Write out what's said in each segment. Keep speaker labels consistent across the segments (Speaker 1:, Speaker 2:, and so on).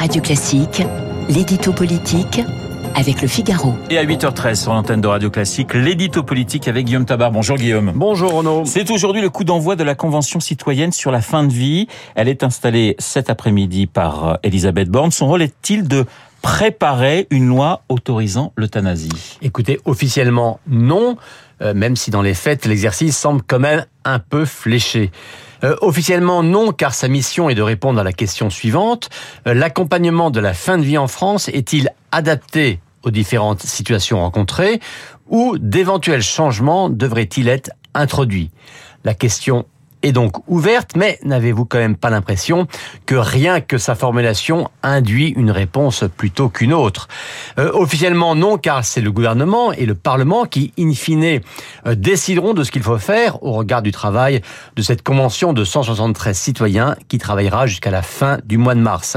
Speaker 1: Radio Classique, l'édito politique avec le Figaro.
Speaker 2: Et à 8h13 sur l'antenne de Radio Classique, l'édito politique avec Guillaume Tabar. Bonjour Guillaume.
Speaker 3: Bonjour Renaud.
Speaker 2: C'est aujourd'hui le coup d'envoi de la Convention citoyenne sur la fin de vie. Elle est installée cet après-midi par euh, Elisabeth Borne. Son rôle est-il de préparer une loi autorisant l'euthanasie
Speaker 3: Écoutez, officiellement non, euh, même si dans les faits, l'exercice semble quand même un peu fléché. Euh, officiellement non, car sa mission est de répondre à la question suivante. Euh, l'accompagnement de la fin de vie en France est-il adapté aux différentes situations rencontrées ou d'éventuels changements devraient-ils être introduits? La question est donc ouverte, mais n'avez-vous quand même pas l'impression que rien que sa formulation induit une réponse plutôt qu'une autre? Euh, Officiellement non, car c'est le gouvernement et le Parlement qui, in fine, euh, décideront de ce qu'il faut faire au regard du travail de cette convention de 173 citoyens qui travaillera jusqu'à la fin du mois de mars.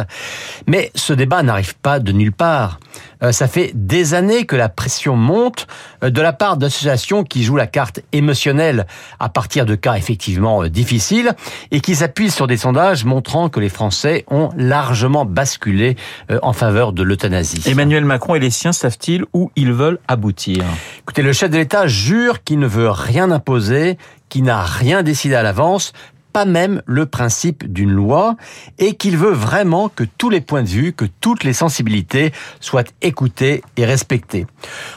Speaker 3: Mais ce débat n'arrive pas de nulle part. Euh, ça fait des années que la pression monte de la part d'associations qui jouent la carte émotionnelle à partir de cas effectivement euh, difficiles et qui s'appuient sur des sondages montrant que les Français ont largement basculé en faveur de l'euthanasie.
Speaker 2: Emmanuel Macron et les siens savent-ils où ils veulent aboutir?
Speaker 3: Écoutez, le chef de l'État jure qu'il ne veut rien imposer, qu'il n'a rien décidé à l'avance, pas même le principe d'une loi et qu'il veut vraiment que tous les points de vue, que toutes les sensibilités soient écoutées et respectées.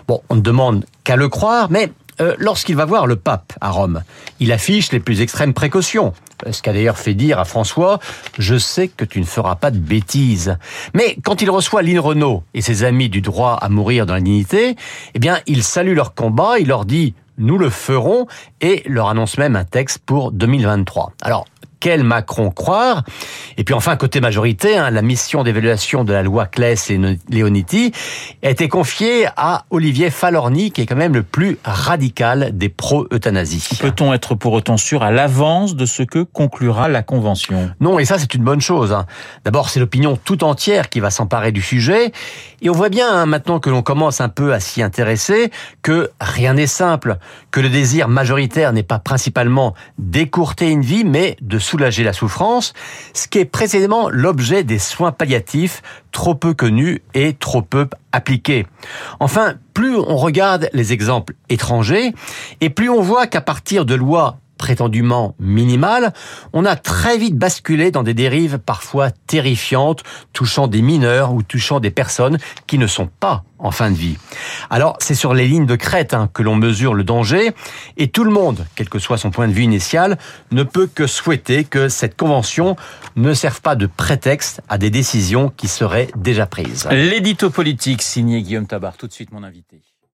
Speaker 3: Bon, on ne demande qu'à le croire, mais euh, lorsqu'il va voir le pape à Rome, il affiche les plus extrêmes précautions. Ce qu'a d'ailleurs fait dire à François, je sais que tu ne feras pas de bêtises. Mais quand il reçoit Lynn Renault et ses amis du droit à mourir dans la dignité, eh bien, il salue leur combat, il leur dit, nous le ferons et leur annonce même un texte pour 2023. Alors, quel Macron croire Et puis enfin, côté majorité, hein, la mission d'évaluation de la loi Claes et Leoniti a été confiée à Olivier Falorni, qui est quand même le plus radical des pro-euthanasie.
Speaker 2: Peut-on être pour autant sûr à l'avance de ce que conclura la Convention?
Speaker 3: Non, et ça c'est une bonne chose. Hein. D'abord, c'est l'opinion tout entière qui va s'emparer du sujet, et on voit bien, hein, maintenant que l'on commence un peu à s'y intéresser, que rien n'est simple, que le désir majoritaire n'est pas principalement d'écourter une vie, mais de soulager la souffrance, ce qui est précisément l'objet des soins palliatifs trop peu connus et trop peu appliqués. Enfin, plus on regarde les exemples étrangers, et plus on voit qu'à partir de lois prétendument minimale, on a très vite basculé dans des dérives parfois terrifiantes, touchant des mineurs ou touchant des personnes qui ne sont pas en fin de vie. Alors, c'est sur les lignes de crête hein, que l'on mesure le danger, et tout le monde, quel que soit son point de vue initial, ne peut que souhaiter que cette convention ne serve pas de prétexte à des décisions qui seraient déjà prises.
Speaker 2: L'édito politique signé Guillaume Tabar, tout de suite mon invité.